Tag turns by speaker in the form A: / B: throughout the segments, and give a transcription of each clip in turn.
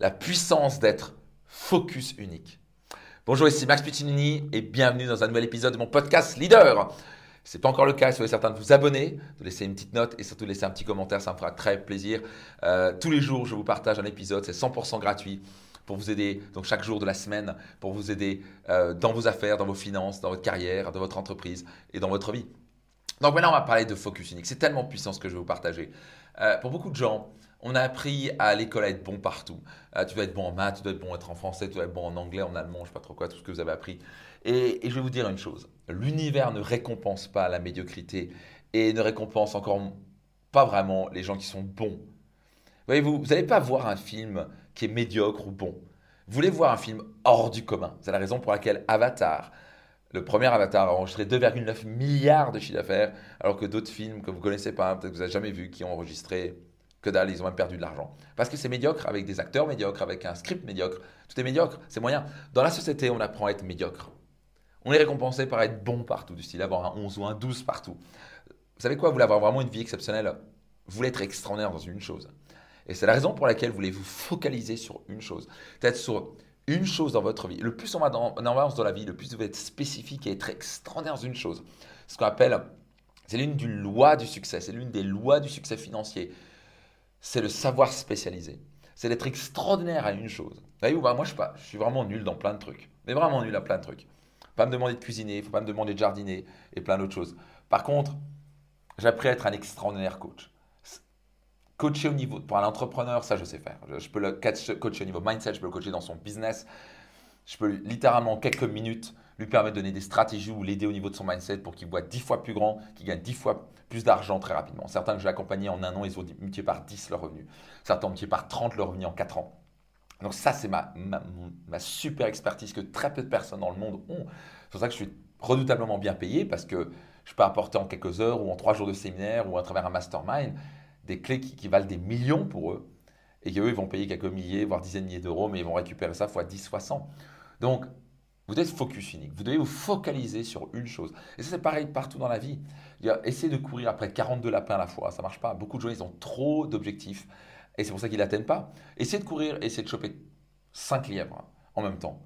A: la puissance d'être focus unique. Bonjour, ici Max Piccinini et bienvenue dans un nouvel épisode de mon podcast Leader. Ce n'est pas encore le cas, soyez certain de vous abonner, de laisser une petite note et surtout de laisser un petit commentaire, ça me fera très plaisir. Euh, tous les jours, je vous partage un épisode, c'est 100% gratuit pour vous aider, donc chaque jour de la semaine, pour vous aider euh, dans vos affaires, dans vos finances, dans votre carrière, dans votre entreprise et dans votre vie. Donc maintenant, on va parler de focus unique. C'est tellement puissant ce que je vais vous partager. Euh, pour beaucoup de gens, on a appris à l'école à être bon partout. Euh, tu dois être bon en maths, tu dois être bon en français, tu dois être bon en anglais, en allemand, je ne sais pas trop quoi, tout ce que vous avez appris. Et, et je vais vous dire une chose. L'univers ne récompense pas la médiocrité et ne récompense encore pas vraiment les gens qui sont bons. Voyez-vous, vous n'allez pas voir un film qui est médiocre ou bon. Vous voulez voir un film hors du commun. C'est la raison pour laquelle Avatar, le premier Avatar, a enregistré 2,9 milliards de chiffre d'affaires, alors que d'autres films que vous connaissez pas, peut-être que vous n'avez jamais vu, qui ont enregistré que dalle, ils ont même perdu de l'argent. Parce que c'est médiocre, avec des acteurs médiocres, avec un script médiocre. Tout est médiocre, c'est moyen. Dans la société, on apprend à être médiocre. On est récompensé par être bon partout, du style avoir un 11 ou un 12 partout. Vous savez quoi? Vous voulez avoir vraiment une vie exceptionnelle? Vous voulez être extraordinaire dans une chose. Et c'est la raison pour laquelle vous voulez vous focaliser sur une chose. Peut-être sur une chose dans votre vie. Le plus on va dans, avance dans la vie, le plus vous être spécifique et être extraordinaire dans une chose. Ce qu'on appelle, c'est l'une des lois du succès, c'est l'une des lois du succès financier. C'est le savoir spécialisé. C'est d'être extraordinaire à une chose. Voyez-vous, bah, moi je, pas, je suis vraiment nul dans plein de trucs. Mais vraiment nul à plein de trucs. Pas me demander de cuisiner, faut pas me demander de jardiner et plein d'autres choses. Par contre, j'ai appris à être un extraordinaire coach. Coacher au niveau, pour un entrepreneur, ça je sais faire. Je, peux le coacher au niveau mindset, je peux le coacher dans son business. Je peux littéralement, en quelques minutes, lui permettre de donner des stratégies ou l'aider au niveau de son mindset pour qu'il voit 10 fois plus grand, qu'il gagne 10 fois plus d'argent très rapidement. Certains que j'ai accompagnés en un an, ils ont multiplié par 10 leur revenu. Certains ont multiplié par 30 leur revenu en 4 ans. Donc ça, c'est ma, ma, super expertise que très peu de personnes dans le monde ont. C'est pour ça que je suis redoutablement bien payé parce que je peux apporter en quelques heures ou en 3 jours de séminaire ou à travers un mastermind des clés qui, valent des millions pour eux et qu'eux, ils vont payer quelques milliers, voire dizaines de milliers d'euros, mais ils vont récupérer ça fois 10, fois 100. Donc, vous êtes focus unique. Vous devez vous focaliser sur une chose. Et ça, c'est pareil partout dans la vie. Essayez de courir après 42 lapins à la fois. Ça marche pas. Beaucoup de gens, ils ont trop d'objectifs et c'est pour ça qu'ils n'atteignent pas. Essayez de courir, essayez de choper 5 lièvres en même temps.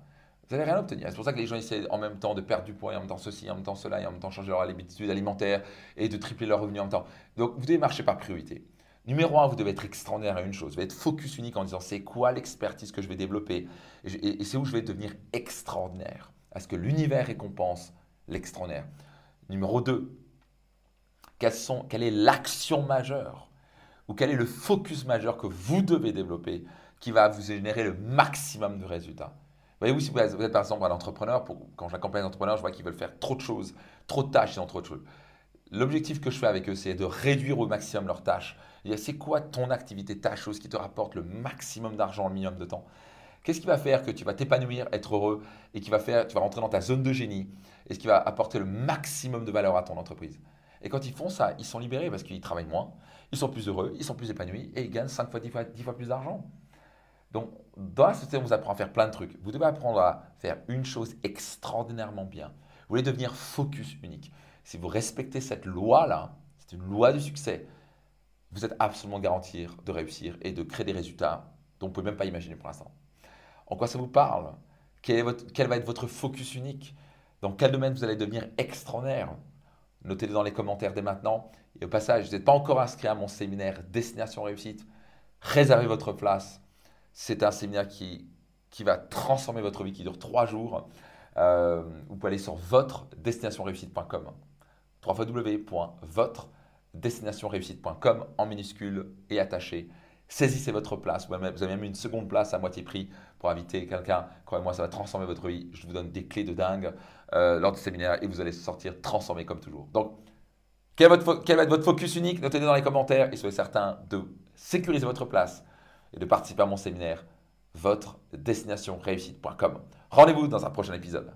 A: Vous n'allez rien obtenir. C'est pour ça que les gens essaient en même temps de perdre du poids, en même temps ceci, en même temps cela, et en même temps changer leur habitude alimentaire et de tripler leur revenu en même temps. Donc, vous devez marcher par priorité. Numéro un, vous devez être extraordinaire à une chose. Vous devez être focus unique en disant c'est quoi l'expertise que je vais développer? Et, c'est où je vais devenir extraordinaire? Est-ce que l'univers récompense l'extraordinaire? Numéro 2, quelle est l'action majeure ou quel est le focus majeur que vous devez développer qui va vous générer le maximum de résultats? Voyez-vous, si vous êtes par exemple un entrepreneur, quand j'accompagne un entrepreneur, je vois qu'ils veulent faire trop de choses, trop de tâches, ils ont trop de choses. L'objectif que je fais avec eux, c'est de réduire au maximum leurs tâches. C'est quoi ton activité, ta chose qui te rapporte le maximum d'argent en le minimum de temps? Qu'est-ce qui va faire que tu vas t'épanouir, être heureux et qui va faire, tu vas rentrer dans ta zone de génie et ce qui va apporter le maximum de valeur à ton entreprise? Et quand ils font ça, ils sont libérés parce qu'ils travaillent moins, ils sont plus heureux, ils sont plus épanouis et ils gagnent 5 fois, 10 fois, 10 fois plus d'argent. Donc, dans la société, on vous apprend à faire plein de trucs. Vous devez apprendre à faire une chose extraordinairement bien. Vous voulez devenir focus unique. Si vous respectez cette loi-là, c'est une loi du succès, vous êtes absolument garanti de réussir et de créer des résultats dont vous ne pouvez même pas imaginer pour l'instant. En quoi ça vous parle? Quel, va être votre focus unique? Dans quel domaine vous allez devenir extraordinaire? Notez-le dans les commentaires dès maintenant. Et au passage, vous n'êtes pas encore inscrit à mon séminaire Destination Réussite, réservez votre place c'est un séminaire qui, qui va transformer votre vie, qui dure trois jours. Euh, vous pouvez aller sur votre destinationreussite.com www.votre-destinationreussite.com en minuscule et attaché. Saisissez votre place. Vous avez même une seconde place à moitié prix pour inviter quelqu'un. Croyez-moi, ça va transformer votre vie. Je vous donne des clés de dingue euh, lors du séminaire et vous allez sortir transformé comme toujours. Donc, quel va, être votre focus unique? Notez-le dans les commentaires et soyez certain de sécuriser votre place et de participer à mon séminaire, votre destination réussite.com. Rendez-vous dans un prochain épisode.